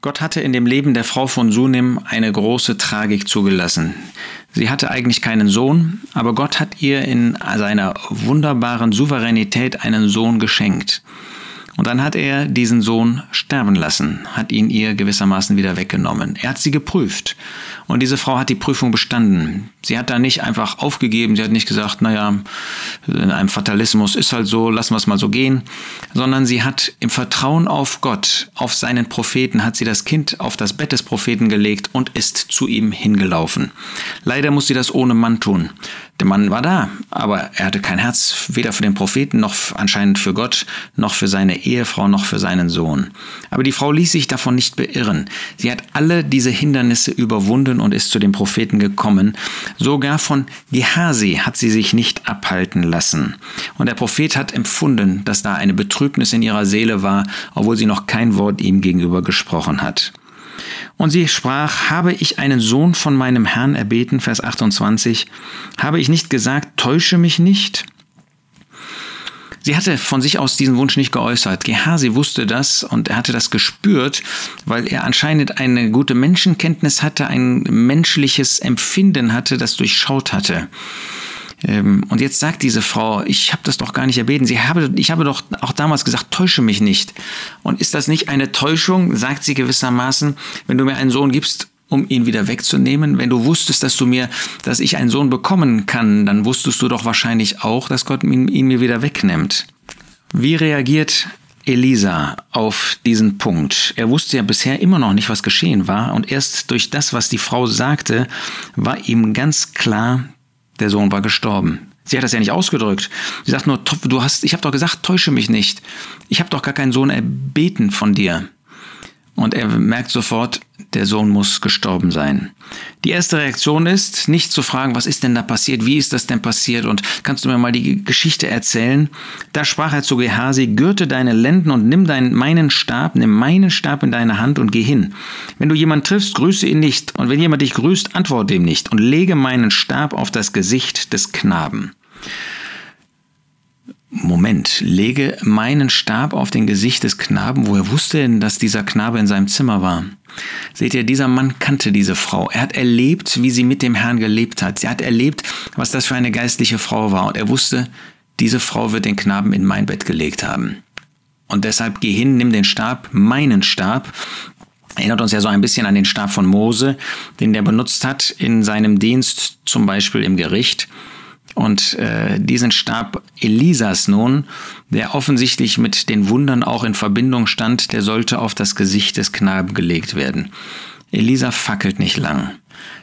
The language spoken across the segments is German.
Gott hatte in dem Leben der Frau von Sunim eine große Tragik zugelassen. Sie hatte eigentlich keinen Sohn, aber Gott hat ihr in seiner wunderbaren Souveränität einen Sohn geschenkt. Und dann hat er diesen Sohn sterben lassen, hat ihn ihr gewissermaßen wieder weggenommen. Er hat sie geprüft. Und diese Frau hat die Prüfung bestanden. Sie hat da nicht einfach aufgegeben, sie hat nicht gesagt, naja, in einem Fatalismus ist halt so, lassen wir es mal so gehen, sondern sie hat im Vertrauen auf Gott, auf seinen Propheten, hat sie das Kind auf das Bett des Propheten gelegt und ist zu ihm hingelaufen. Leider muss sie das ohne Mann tun. Der Mann war da, aber er hatte kein Herz weder für den Propheten noch anscheinend für Gott, noch für seine Ehefrau, noch für seinen Sohn. Aber die Frau ließ sich davon nicht beirren. Sie hat alle diese Hindernisse überwunden und ist zu dem Propheten gekommen. Sogar von Gehasi hat sie sich nicht abhalten lassen. Und der Prophet hat empfunden, dass da eine Betrübnis in ihrer Seele war, obwohl sie noch kein Wort ihm gegenüber gesprochen hat. Und sie sprach, habe ich einen Sohn von meinem Herrn erbeten, Vers 28, habe ich nicht gesagt, täusche mich nicht? Sie hatte von sich aus diesen Wunsch nicht geäußert. Gehasi wusste das und er hatte das gespürt, weil er anscheinend eine gute Menschenkenntnis hatte, ein menschliches Empfinden hatte, das durchschaut hatte. Ähm, und jetzt sagt diese Frau, ich habe das doch gar nicht erbeten. Sie habe, ich habe doch auch damals gesagt, täusche mich nicht. Und ist das nicht eine Täuschung, sagt sie gewissermaßen, wenn du mir einen Sohn gibst, um ihn wieder wegzunehmen? Wenn du wusstest, dass du mir, dass ich einen Sohn bekommen kann, dann wusstest du doch wahrscheinlich auch, dass Gott ihn, ihn mir wieder wegnimmt. Wie reagiert Elisa auf diesen Punkt. Er wusste ja bisher immer noch nicht, was geschehen war, und erst durch das, was die Frau sagte, war ihm ganz klar, der Sohn war gestorben. Sie hat das ja nicht ausgedrückt. Sie sagt nur, du hast, ich habe doch gesagt, täusche mich nicht. Ich habe doch gar keinen Sohn erbeten von dir. Und er merkt sofort, der Sohn muss gestorben sein. Die erste Reaktion ist, nicht zu fragen, was ist denn da passiert, wie ist das denn passiert und kannst du mir mal die Geschichte erzählen? Da sprach er zu Gehasi, gürte deine Lenden und nimm deinen, meinen Stab, nimm meinen Stab in deine Hand und geh hin. Wenn du jemanden triffst, grüße ihn nicht und wenn jemand dich grüßt, antworte ihm nicht und lege meinen Stab auf das Gesicht des Knaben. Moment, lege meinen Stab auf den Gesicht des Knaben, woher wusste denn, dass dieser Knabe in seinem Zimmer war? Seht ihr, dieser Mann kannte diese Frau. Er hat erlebt, wie sie mit dem Herrn gelebt hat. Er hat erlebt, was das für eine geistliche Frau war. Und er wusste, diese Frau wird den Knaben in mein Bett gelegt haben. Und deshalb geh hin, nimm den Stab, meinen Stab, Erinnert uns ja so ein bisschen an den Stab von Mose, den der benutzt hat in seinem Dienst, zum Beispiel im Gericht. Und äh, diesen Stab Elisas nun, der offensichtlich mit den Wundern auch in Verbindung stand, der sollte auf das Gesicht des Knaben gelegt werden. Elisa fackelt nicht lang.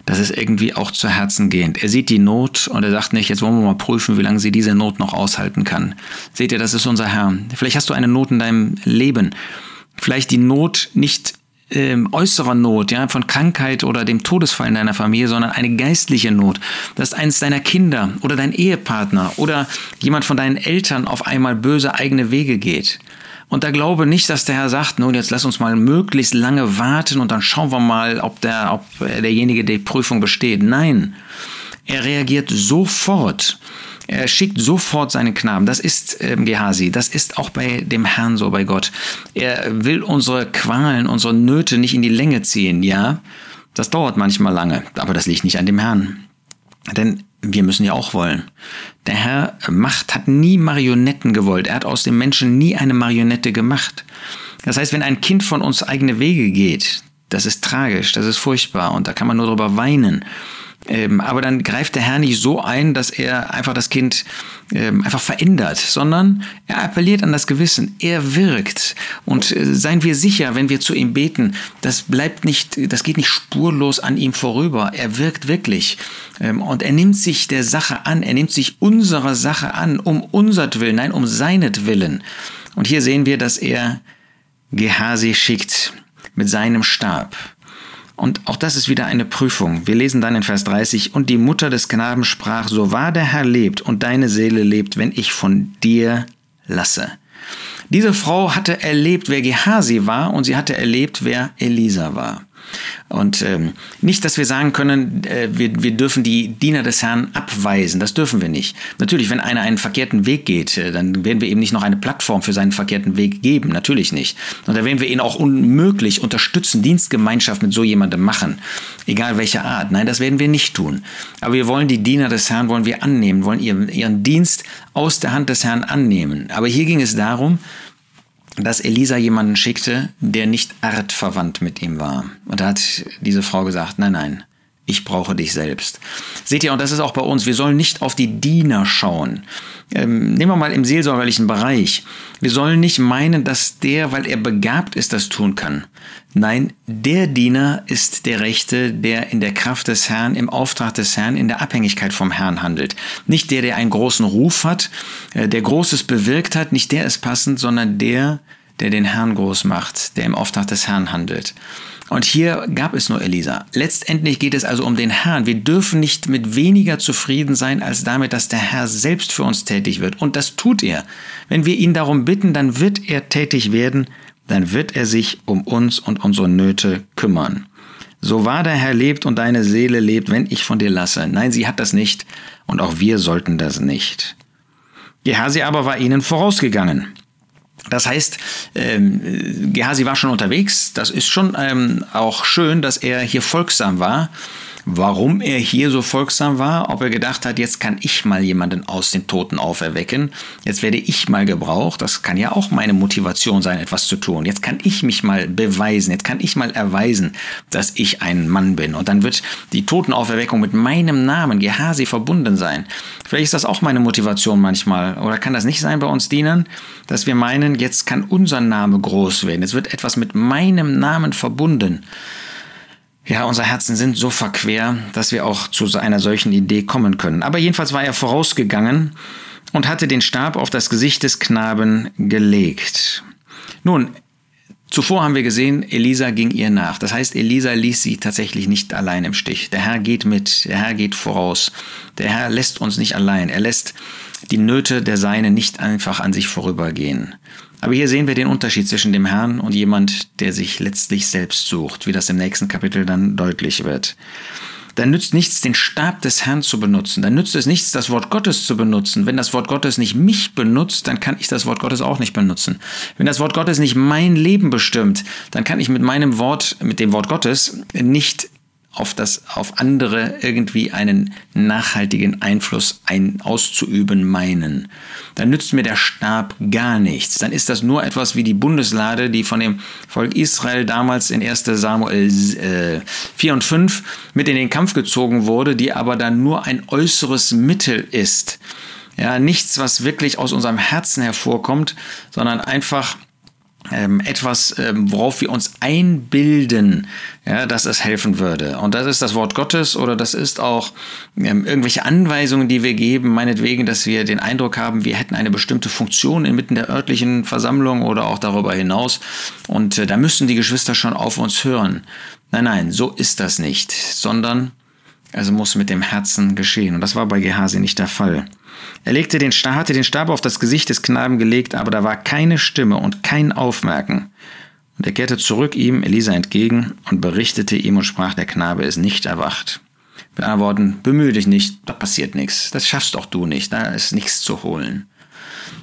Das ist irgendwie auch zu Herzen gehend. Er sieht die Not und er sagt nicht, jetzt wollen wir mal prüfen, wie lange sie diese Not noch aushalten kann. Seht ihr, das ist unser Herr. Vielleicht hast du eine Not in deinem Leben. Vielleicht die Not nicht ähm, äußerer Not, ja, von Krankheit oder dem Todesfall in deiner Familie, sondern eine geistliche Not, dass eins deiner Kinder oder dein Ehepartner oder jemand von deinen Eltern auf einmal böse eigene Wege geht. Und da glaube nicht, dass der Herr sagt, nun jetzt lass uns mal möglichst lange warten und dann schauen wir mal, ob der, ob derjenige die Prüfung besteht. Nein, er reagiert sofort. Er schickt sofort seinen Knaben. Das ist ähm, Gehasi. Das ist auch bei dem Herrn so, bei Gott. Er will unsere Qualen, unsere Nöte nicht in die Länge ziehen. Ja, das dauert manchmal lange, aber das liegt nicht an dem Herrn. Denn wir müssen ja auch wollen. Der Herr Macht hat nie Marionetten gewollt. Er hat aus dem Menschen nie eine Marionette gemacht. Das heißt, wenn ein Kind von uns eigene Wege geht, das ist tragisch, das ist furchtbar und da kann man nur drüber weinen. Ähm, aber dann greift der Herr nicht so ein, dass er einfach das Kind ähm, einfach verändert, sondern er appelliert an das Gewissen. Er wirkt. Und äh, seien wir sicher, wenn wir zu ihm beten, das bleibt nicht, das geht nicht spurlos an ihm vorüber. Er wirkt wirklich. Ähm, und er nimmt sich der Sache an. Er nimmt sich unserer Sache an, um unsertwillen, nein, um seinetwillen. Und hier sehen wir, dass er Gehasi schickt mit seinem Stab. Und auch das ist wieder eine Prüfung. Wir lesen dann in Vers 30, und die Mutter des Knaben sprach, so wahr der Herr lebt und deine Seele lebt, wenn ich von dir lasse. Diese Frau hatte erlebt, wer Gehasi war, und sie hatte erlebt, wer Elisa war. Und ähm, nicht, dass wir sagen können, äh, wir, wir dürfen die Diener des Herrn abweisen. Das dürfen wir nicht. Natürlich, wenn einer einen verkehrten Weg geht, äh, dann werden wir eben nicht noch eine Plattform für seinen verkehrten Weg geben. Natürlich nicht. Und da werden wir ihn auch unmöglich unterstützen, Dienstgemeinschaft mit so jemandem machen. Egal welcher Art. Nein, das werden wir nicht tun. Aber wir wollen die Diener des Herrn, wollen wir annehmen, wollen ihren, ihren Dienst aus der Hand des Herrn annehmen. Aber hier ging es darum, dass Elisa jemanden schickte, der nicht artverwandt mit ihm war. Und da hat diese Frau gesagt, nein, nein, ich brauche dich selbst. Seht ihr, und das ist auch bei uns, wir sollen nicht auf die Diener schauen. Ähm, nehmen wir mal im seelsorgerlichen Bereich. Wir sollen nicht meinen, dass der, weil er begabt ist, das tun kann. Nein, der Diener ist der Rechte, der in der Kraft des Herrn, im Auftrag des Herrn, in der Abhängigkeit vom Herrn handelt. Nicht der, der einen großen Ruf hat, äh, der Großes bewirkt hat, nicht der ist passend, sondern der, der den Herrn groß macht, der im Auftrag des Herrn handelt. Und hier gab es nur Elisa. Letztendlich geht es also um den Herrn. Wir dürfen nicht mit weniger zufrieden sein als damit, dass der Herr selbst für uns tätig wird. Und das tut er. Wenn wir ihn darum bitten, dann wird er tätig werden, dann wird er sich um uns und unsere Nöte kümmern. So wahr der Herr lebt und deine Seele lebt, wenn ich von dir lasse. Nein, sie hat das nicht und auch wir sollten das nicht. Gehasi aber war ihnen vorausgegangen. Das heißt, ähm, Gehazi war schon unterwegs. Das ist schon ähm, auch schön, dass er hier folgsam war warum er hier so folgsam war, ob er gedacht hat, jetzt kann ich mal jemanden aus den Toten auferwecken, jetzt werde ich mal gebraucht, das kann ja auch meine Motivation sein, etwas zu tun. Jetzt kann ich mich mal beweisen, jetzt kann ich mal erweisen, dass ich ein Mann bin. Und dann wird die Totenauferweckung mit meinem Namen, Gehasi, verbunden sein. Vielleicht ist das auch meine Motivation manchmal. Oder kann das nicht sein bei uns Dienern, dass wir meinen, jetzt kann unser Name groß werden. Es wird etwas mit meinem Namen verbunden. Ja, unsere Herzen sind so verquer, dass wir auch zu einer solchen Idee kommen können. Aber jedenfalls war er vorausgegangen und hatte den Stab auf das Gesicht des Knaben gelegt. Nun, zuvor haben wir gesehen, Elisa ging ihr nach. Das heißt, Elisa ließ sie tatsächlich nicht allein im Stich. Der Herr geht mit, der Herr geht voraus. Der Herr lässt uns nicht allein. Er lässt die Nöte der Seine nicht einfach an sich vorübergehen. Aber hier sehen wir den Unterschied zwischen dem Herrn und jemand, der sich letztlich selbst sucht, wie das im nächsten Kapitel dann deutlich wird. Dann nützt nichts, den Stab des Herrn zu benutzen. Dann nützt es nichts, das Wort Gottes zu benutzen. Wenn das Wort Gottes nicht mich benutzt, dann kann ich das Wort Gottes auch nicht benutzen. Wenn das Wort Gottes nicht mein Leben bestimmt, dann kann ich mit meinem Wort, mit dem Wort Gottes nicht auf das, auf andere irgendwie einen nachhaltigen Einfluss ein, auszuüben meinen. Dann nützt mir der Stab gar nichts. Dann ist das nur etwas wie die Bundeslade, die von dem Volk Israel damals in 1. Samuel äh, 4 und 5 mit in den Kampf gezogen wurde, die aber dann nur ein äußeres Mittel ist. Ja, nichts, was wirklich aus unserem Herzen hervorkommt, sondern einfach ähm, etwas, ähm, worauf wir uns einbilden, ja, dass es helfen würde. Und das ist das Wort Gottes oder das ist auch ähm, irgendwelche Anweisungen, die wir geben, meinetwegen, dass wir den Eindruck haben, wir hätten eine bestimmte Funktion inmitten der örtlichen Versammlung oder auch darüber hinaus. Und äh, da müssen die Geschwister schon auf uns hören. Nein, nein, so ist das nicht, sondern also muss mit dem Herzen geschehen. Und das war bei Gehasi nicht der Fall. Er legte den, hatte den Stab auf das Gesicht des Knaben gelegt, aber da war keine Stimme und kein Aufmerken. Und er kehrte zurück ihm, Elisa, entgegen und berichtete ihm und sprach, der Knabe ist nicht erwacht. Mit anderen Worten, bemühe dich nicht, da passiert nichts. Das schaffst auch du nicht, da ist nichts zu holen.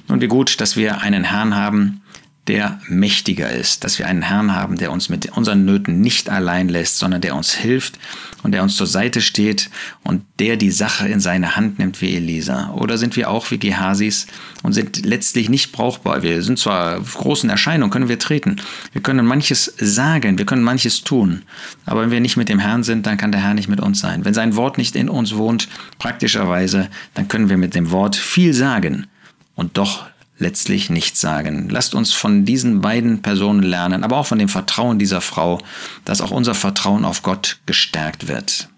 Und wie gut, dass wir einen Herrn haben, der mächtiger ist, dass wir einen Herrn haben, der uns mit unseren Nöten nicht allein lässt, sondern der uns hilft und der uns zur Seite steht und der die Sache in seine Hand nimmt wie Elisa. Oder sind wir auch wie Gehasis und sind letztlich nicht brauchbar. Wir sind zwar großen Erscheinungen, können wir treten. Wir können manches sagen, wir können manches tun. Aber wenn wir nicht mit dem Herrn sind, dann kann der Herr nicht mit uns sein. Wenn sein Wort nicht in uns wohnt, praktischerweise, dann können wir mit dem Wort viel sagen und doch letztlich nichts sagen. Lasst uns von diesen beiden Personen lernen, aber auch von dem Vertrauen dieser Frau, dass auch unser Vertrauen auf Gott gestärkt wird.